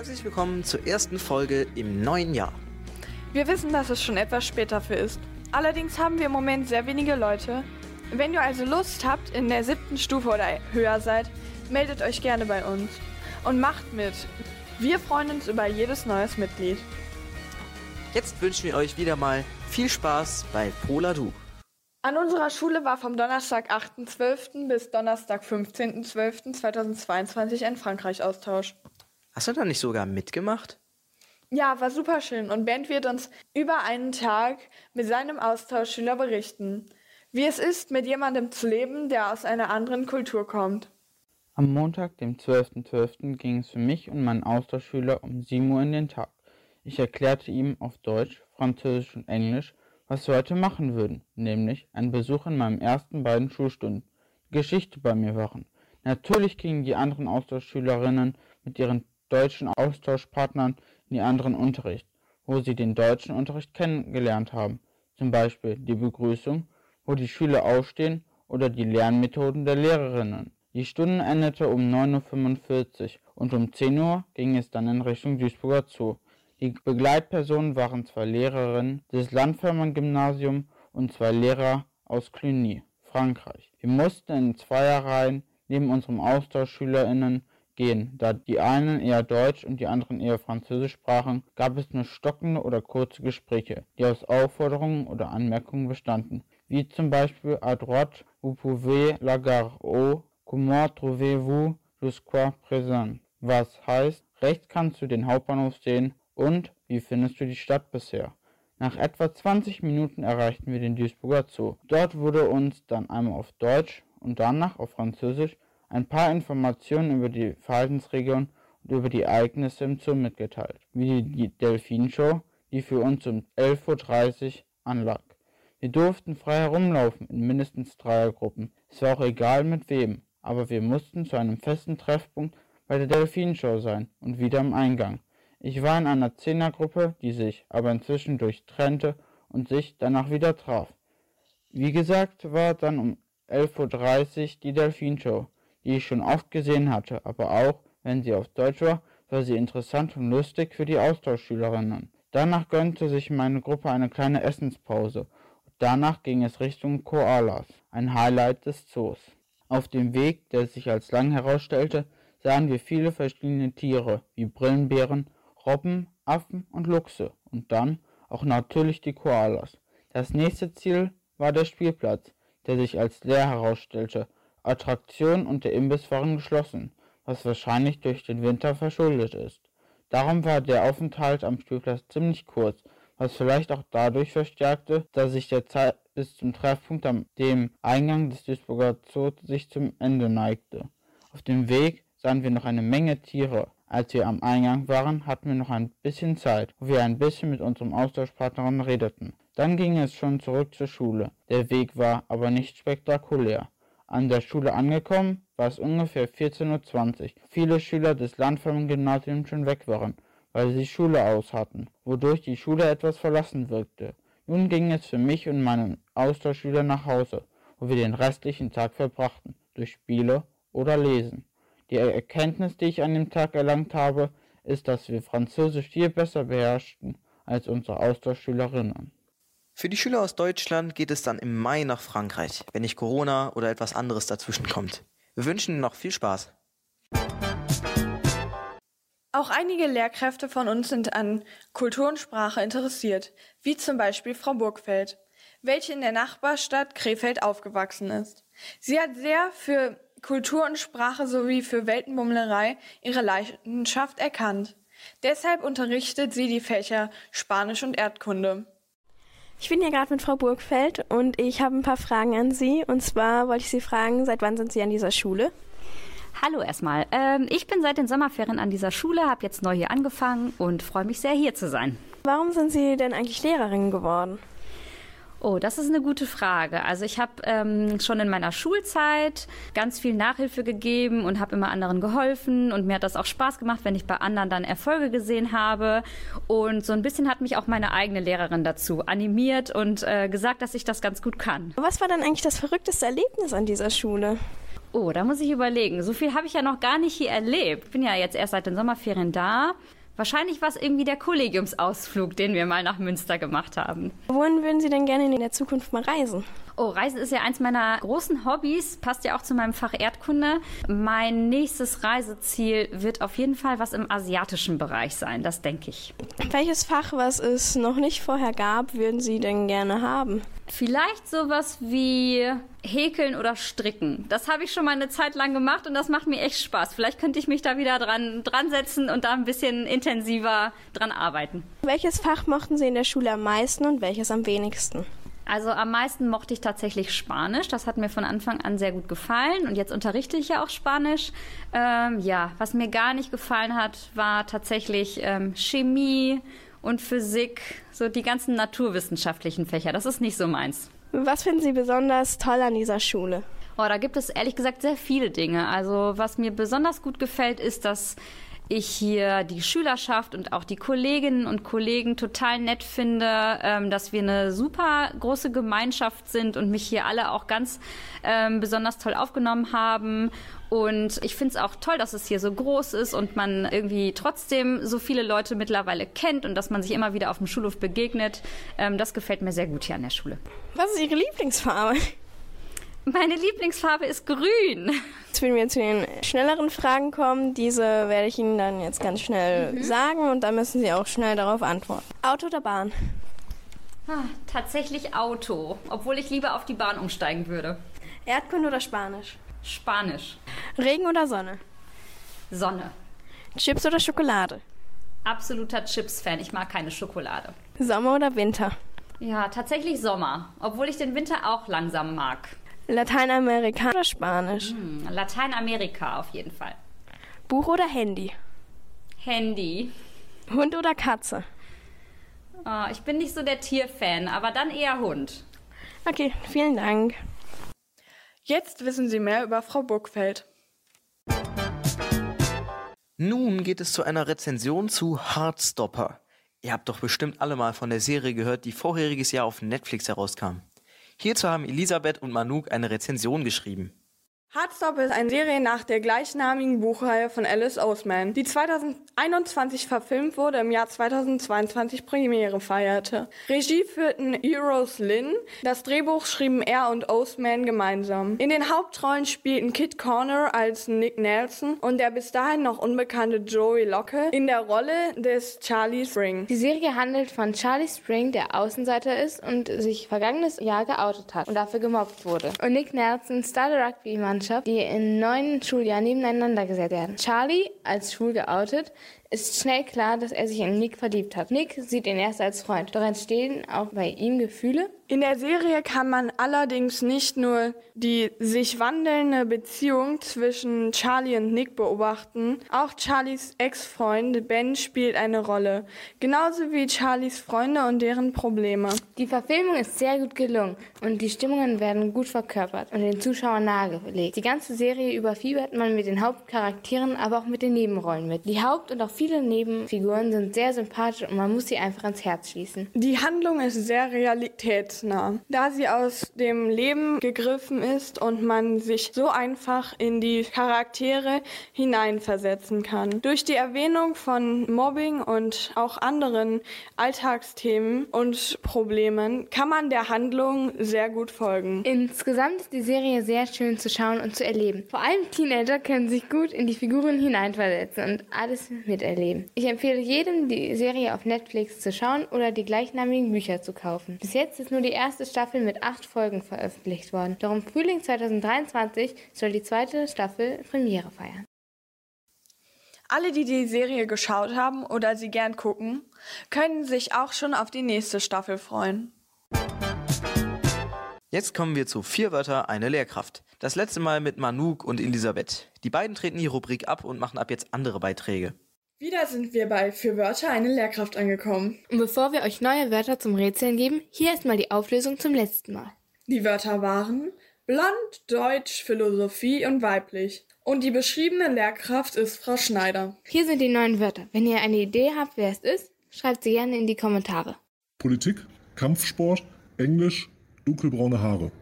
Herzlich willkommen zur ersten Folge im neuen Jahr. Wir wissen, dass es schon etwas später dafür ist. Allerdings haben wir im Moment sehr wenige Leute. Wenn ihr also Lust habt, in der siebten Stufe oder höher seid, meldet euch gerne bei uns und macht mit. Wir freuen uns über jedes neues Mitglied. Jetzt wünschen wir euch wieder mal viel Spaß bei Pola Du. An unserer Schule war vom Donnerstag 8.12. bis Donnerstag 15.12.2022 ein Frankreich-Austausch. Hast du da nicht sogar mitgemacht? Ja, war super schön und Bernd wird uns über einen Tag mit seinem Austauschschüler berichten, wie es ist, mit jemandem zu leben, der aus einer anderen Kultur kommt. Am Montag, dem 12.12., ging es für mich und meinen Austauschschüler um 7 Uhr in den Tag. Ich erklärte ihm auf Deutsch, Französisch und Englisch, was wir heute machen würden, nämlich einen Besuch in meinen ersten beiden Schulstunden, die Geschichte bei mir waren. Natürlich gingen die anderen Austauschschülerinnen mit ihren deutschen Austauschpartnern in die anderen Unterricht, wo sie den deutschen Unterricht kennengelernt haben, zum Beispiel die Begrüßung, wo die Schüler aufstehen oder die Lernmethoden der Lehrerinnen. Die Stunde endete um 9.45 Uhr und um 10 Uhr ging es dann in Richtung Duisburger Zoo. Die Begleitpersonen waren zwei Lehrerinnen des Landfirmengymnasiums und zwei Lehrer aus Cluny, Frankreich. Wir mussten in Zweierreihen neben unseren AustauschschülerInnen gehen. Da die einen eher Deutsch und die anderen eher Französisch sprachen, gab es nur stockende oder kurze Gespräche, die aus Aufforderungen oder Anmerkungen bestanden, wie zum Beispiel à droite, vous pouvez la gare au, comment trouvez-vous jusqu'à présent? Was heißt, rechts kannst du den Hauptbahnhof sehen und wie findest du die Stadt bisher? Nach etwa 20 Minuten erreichten wir den Duisburger Zoo. Dort wurde uns dann einmal auf Deutsch und danach auf Französisch ein paar Informationen über die Verhaltensregion und über die Ereignisse im Zoo mitgeteilt, wie die Delfinshow, die für uns um 11.30 Uhr anlag. Wir durften frei herumlaufen in mindestens Dreiergruppen. Es war auch egal mit wem, aber wir mussten zu einem festen Treffpunkt bei der Delfinshow sein und wieder am Eingang. Ich war in einer Zehnergruppe, die sich aber inzwischen durchtrennte und sich danach wieder traf. Wie gesagt, war dann um 11.30 Uhr die Delfinshow, die ich schon oft gesehen hatte, aber auch, wenn sie auf Deutsch war, war sie interessant und lustig für die Austauschschülerinnen. Danach gönnte sich meine Gruppe eine kleine Essenspause danach ging es Richtung Koalas, ein Highlight des Zoos. Auf dem Weg, der sich als lang herausstellte, sahen wir viele verschiedene Tiere, wie Brillenbären, Robben, Affen und Luchse und dann auch natürlich die Koalas. Das nächste Ziel war der Spielplatz, der sich als leer herausstellte. Attraktionen und der Imbiss waren geschlossen, was wahrscheinlich durch den Winter verschuldet ist. Darum war der Aufenthalt am Spielplatz ziemlich kurz, was vielleicht auch dadurch verstärkte, dass sich der Zeit bis zum Treffpunkt am dem Eingang des Duisburger Zoos sich zum Ende neigte. Auf dem Weg sahen wir noch eine Menge Tiere, als wir am Eingang waren, hatten wir noch ein bisschen Zeit, wo wir ein bisschen mit unserem Austauschpartnerin redeten. Dann ging es schon zurück zur Schule. Der Weg war aber nicht spektakulär. An der Schule angekommen, war es ungefähr 14.20 Uhr. Viele Schüler des Landfirmengymnasiums schon weg waren, weil sie Schule aus hatten, wodurch die Schule etwas verlassen wirkte. Nun ging es für mich und meinen Austauschschüler nach Hause, wo wir den restlichen Tag verbrachten, durch Spiele oder Lesen. Die Erkenntnis, die ich an dem Tag erlangt habe, ist, dass wir Französisch viel besser beherrschten als unsere Austauschschülerinnen. Für die Schüler aus Deutschland geht es dann im Mai nach Frankreich, wenn nicht Corona oder etwas anderes dazwischen kommt. Wir wünschen Ihnen noch viel Spaß. Auch einige Lehrkräfte von uns sind an Kultur und Sprache interessiert, wie zum Beispiel Frau Burgfeld, welche in der Nachbarstadt Krefeld aufgewachsen ist. Sie hat sehr für Kultur und Sprache sowie für Weltenbummlerei ihre Leidenschaft erkannt. Deshalb unterrichtet sie die Fächer Spanisch und Erdkunde. Ich bin hier gerade mit Frau Burgfeld und ich habe ein paar Fragen an Sie. Und zwar wollte ich Sie fragen, seit wann sind Sie an dieser Schule? Hallo erstmal. Ähm, ich bin seit den Sommerferien an dieser Schule, habe jetzt neu hier angefangen und freue mich sehr, hier zu sein. Warum sind Sie denn eigentlich Lehrerin geworden? Oh, das ist eine gute Frage. Also ich habe ähm, schon in meiner Schulzeit ganz viel Nachhilfe gegeben und habe immer anderen geholfen und mir hat das auch Spaß gemacht, wenn ich bei anderen dann Erfolge gesehen habe. Und so ein bisschen hat mich auch meine eigene Lehrerin dazu animiert und äh, gesagt, dass ich das ganz gut kann. Was war dann eigentlich das verrückteste Erlebnis an dieser Schule? Oh, da muss ich überlegen. So viel habe ich ja noch gar nicht hier erlebt. Bin ja jetzt erst seit den Sommerferien da. Wahrscheinlich war es irgendwie der Kollegiumsausflug, den wir mal nach Münster gemacht haben. Wohin würden Sie denn gerne in der Zukunft mal reisen? Oh, Reisen ist ja eins meiner großen Hobbys, passt ja auch zu meinem Fach Erdkunde. Mein nächstes Reiseziel wird auf jeden Fall was im asiatischen Bereich sein, das denke ich. Welches Fach, was es noch nicht vorher gab, würden Sie denn gerne haben? Vielleicht sowas wie Häkeln oder Stricken. Das habe ich schon mal eine Zeit lang gemacht und das macht mir echt Spaß. Vielleicht könnte ich mich da wieder dran, dran setzen und da ein bisschen intensiver dran arbeiten. Welches Fach mochten Sie in der Schule am meisten und welches am wenigsten? Also am meisten mochte ich tatsächlich Spanisch. Das hat mir von Anfang an sehr gut gefallen. Und jetzt unterrichte ich ja auch Spanisch. Ähm, ja, was mir gar nicht gefallen hat, war tatsächlich ähm, Chemie und Physik, so die ganzen naturwissenschaftlichen Fächer. Das ist nicht so meins. Was finden Sie besonders toll an dieser Schule? Oh, da gibt es ehrlich gesagt sehr viele Dinge. Also was mir besonders gut gefällt, ist, dass ich hier die Schülerschaft und auch die Kolleginnen und Kollegen total nett finde, ähm, dass wir eine super große Gemeinschaft sind und mich hier alle auch ganz ähm, besonders toll aufgenommen haben. Und ich finde es auch toll, dass es hier so groß ist und man irgendwie trotzdem so viele Leute mittlerweile kennt und dass man sich immer wieder auf dem Schulhof begegnet. Ähm, das gefällt mir sehr gut hier an der Schule. Was ist Ihre Lieblingsfarbe? Meine Lieblingsfarbe ist grün. Jetzt würden wir zu den schnelleren Fragen kommen. Diese werde ich Ihnen dann jetzt ganz schnell mhm. sagen und dann müssen Sie auch schnell darauf antworten. Auto oder Bahn? Ah, tatsächlich Auto, obwohl ich lieber auf die Bahn umsteigen würde. Erdkunde oder Spanisch? Spanisch. Regen oder Sonne? Sonne. Chips oder Schokolade? Absoluter Chips-Fan. Ich mag keine Schokolade. Sommer oder Winter? Ja, tatsächlich Sommer, obwohl ich den Winter auch langsam mag. Lateinamerika oder Spanisch? Hm, Lateinamerika auf jeden Fall. Buch oder Handy? Handy. Hund oder Katze? Oh, ich bin nicht so der Tierfan, aber dann eher Hund. Okay, vielen Dank. Jetzt wissen Sie mehr über Frau Burgfeld. Nun geht es zu einer Rezension zu Heartstopper. Ihr habt doch bestimmt alle mal von der Serie gehört, die vorheriges Jahr auf Netflix herauskam. Hierzu haben Elisabeth und Manuk eine Rezension geschrieben. Hardstop ist eine Serie nach der gleichnamigen Buchreihe von Alice Oseman, die 2021 verfilmt wurde, im Jahr 2022 Premiere feierte. Regie führten Eros Lynn, das Drehbuch schrieben er und Oseman gemeinsam. In den Hauptrollen spielten Kit Corner als Nick Nelson und der bis dahin noch unbekannte Joey Locke in der Rolle des Charlie Spring. Die Serie handelt von Charlie Spring, der Außenseiter ist und sich vergangenes Jahr geoutet hat und dafür gemobbt wurde. Und Nick Nelson, Star der Rugby-Mann Mannschaft, die in neun Schuljahren nebeneinander gesetzt werden. Charlie, als schwul geoutet, ist schnell klar, dass er sich in Nick verliebt hat. Nick sieht ihn erst als Freund, doch entstehen auch bei ihm Gefühle. In der Serie kann man allerdings nicht nur die sich wandelnde Beziehung zwischen Charlie und Nick beobachten, auch Charlies Ex-Freund Ben spielt eine Rolle, genauso wie Charlies Freunde und deren Probleme. Die Verfilmung ist sehr gut gelungen und die Stimmungen werden gut verkörpert und den Zuschauern nahegelegt. Die ganze Serie überfiebert man mit den Hauptcharakteren, aber auch mit den Nebenrollen mit. Die Haupt- und auch viele Nebenfiguren sind sehr sympathisch und man muss sie einfach ans Herz schließen. Die Handlung ist sehr realitätsnah, da sie aus dem Leben gegriffen ist und man sich so einfach in die Charaktere hineinversetzen kann. Durch die Erwähnung von Mobbing und auch anderen Alltagsthemen und Problemen kann man der Handlung sehr gut folgen. Insgesamt ist die Serie sehr schön zu schauen und zu erleben. Vor allem Teenager können sich gut in die Figuren hineinversetzen und alles miterleben erleben. Ich empfehle jedem, die Serie auf Netflix zu schauen oder die gleichnamigen Bücher zu kaufen. Bis jetzt ist nur die erste Staffel mit acht Folgen veröffentlicht worden. Doch im Frühling 2023 soll die zweite Staffel Premiere feiern. Alle, die die Serie geschaut haben oder sie gern gucken, können sich auch schon auf die nächste Staffel freuen. Jetzt kommen wir zu vier Wörter, eine Lehrkraft. Das letzte Mal mit Manuk und Elisabeth. Die beiden treten die Rubrik ab und machen ab jetzt andere Beiträge. Wieder sind wir bei Für Wörter eine Lehrkraft angekommen. Und bevor wir euch neue Wörter zum Rätseln geben, hier erstmal die Auflösung zum letzten Mal. Die Wörter waren blond, deutsch, Philosophie und weiblich. Und die beschriebene Lehrkraft ist Frau Schneider. Hier sind die neuen Wörter. Wenn ihr eine Idee habt, wer es ist, schreibt sie gerne in die Kommentare. Politik, Kampfsport, Englisch, dunkelbraune Haare.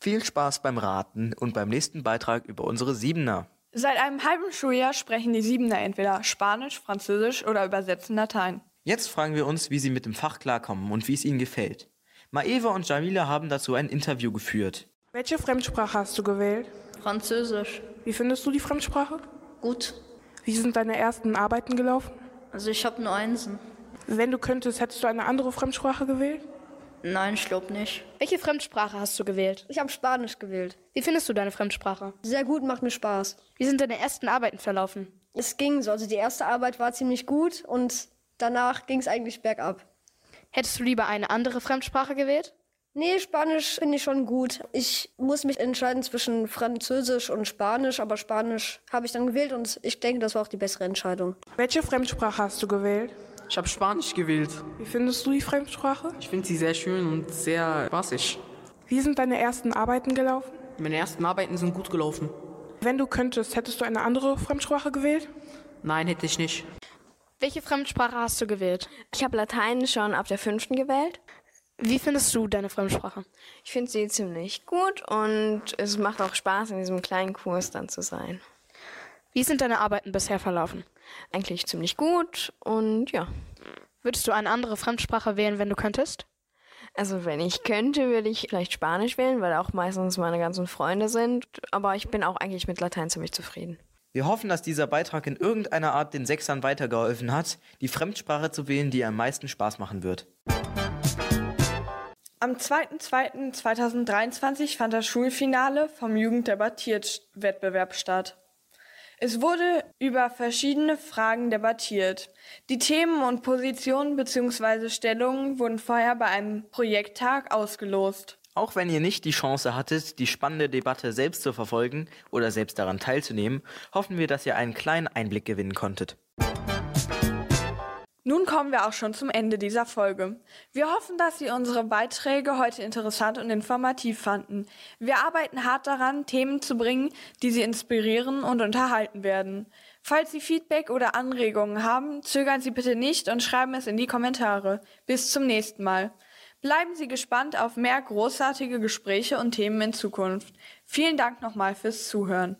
Viel Spaß beim Raten und beim nächsten Beitrag über unsere Siebener. Seit einem halben Schuljahr sprechen die Siebener entweder Spanisch, Französisch oder übersetzen Latein. Jetzt fragen wir uns, wie sie mit dem Fach klarkommen und wie es ihnen gefällt. Maeva und Jamila haben dazu ein Interview geführt. Welche Fremdsprache hast du gewählt? Französisch. Wie findest du die Fremdsprache? Gut. Wie sind deine ersten Arbeiten gelaufen? Also ich habe nur Einsen. Wenn du könntest, hättest du eine andere Fremdsprache gewählt? Nein, ich glaube nicht. Welche Fremdsprache hast du gewählt? Ich habe Spanisch gewählt. Wie findest du deine Fremdsprache? Sehr gut, macht mir Spaß. Wie sind deine ersten Arbeiten verlaufen? Es ging so. Also die erste Arbeit war ziemlich gut und danach ging es eigentlich bergab. Hättest du lieber eine andere Fremdsprache gewählt? Nee, Spanisch finde ich schon gut. Ich muss mich entscheiden zwischen Französisch und Spanisch, aber Spanisch habe ich dann gewählt und ich denke, das war auch die bessere Entscheidung. Welche Fremdsprache hast du gewählt? Ich habe Spanisch gewählt. Wie findest du die Fremdsprache? Ich finde sie sehr schön und sehr spaßig. Wie sind deine ersten Arbeiten gelaufen? Meine ersten Arbeiten sind gut gelaufen. Wenn du könntest, hättest du eine andere Fremdsprache gewählt? Nein, hätte ich nicht. Welche Fremdsprache hast du gewählt? Ich habe Latein schon ab der fünften gewählt. Wie findest du deine Fremdsprache? Ich finde sie ziemlich gut und es macht auch Spaß, in diesem kleinen Kurs dann zu sein. Wie sind deine Arbeiten bisher verlaufen? Eigentlich ziemlich gut und ja. Würdest du eine andere Fremdsprache wählen, wenn du könntest? Also wenn ich könnte, würde ich vielleicht Spanisch wählen, weil auch meistens meine ganzen Freunde sind. Aber ich bin auch eigentlich mit Latein ziemlich zufrieden. Wir hoffen, dass dieser Beitrag in irgendeiner Art den Sechsern weitergeholfen hat, die Fremdsprache zu wählen, die am meisten Spaß machen wird. Am 2.2.2023 fand das Schulfinale vom Jugenddebattiert-Wettbewerb statt. Es wurde über verschiedene Fragen debattiert. Die Themen und Positionen bzw. Stellungen wurden vorher bei einem Projekttag ausgelost. Auch wenn ihr nicht die Chance hattet, die spannende Debatte selbst zu verfolgen oder selbst daran teilzunehmen, hoffen wir, dass ihr einen kleinen Einblick gewinnen konntet. Nun kommen wir auch schon zum Ende dieser Folge. Wir hoffen, dass Sie unsere Beiträge heute interessant und informativ fanden. Wir arbeiten hart daran, Themen zu bringen, die Sie inspirieren und unterhalten werden. Falls Sie Feedback oder Anregungen haben, zögern Sie bitte nicht und schreiben es in die Kommentare. Bis zum nächsten Mal. Bleiben Sie gespannt auf mehr großartige Gespräche und Themen in Zukunft. Vielen Dank nochmal fürs Zuhören.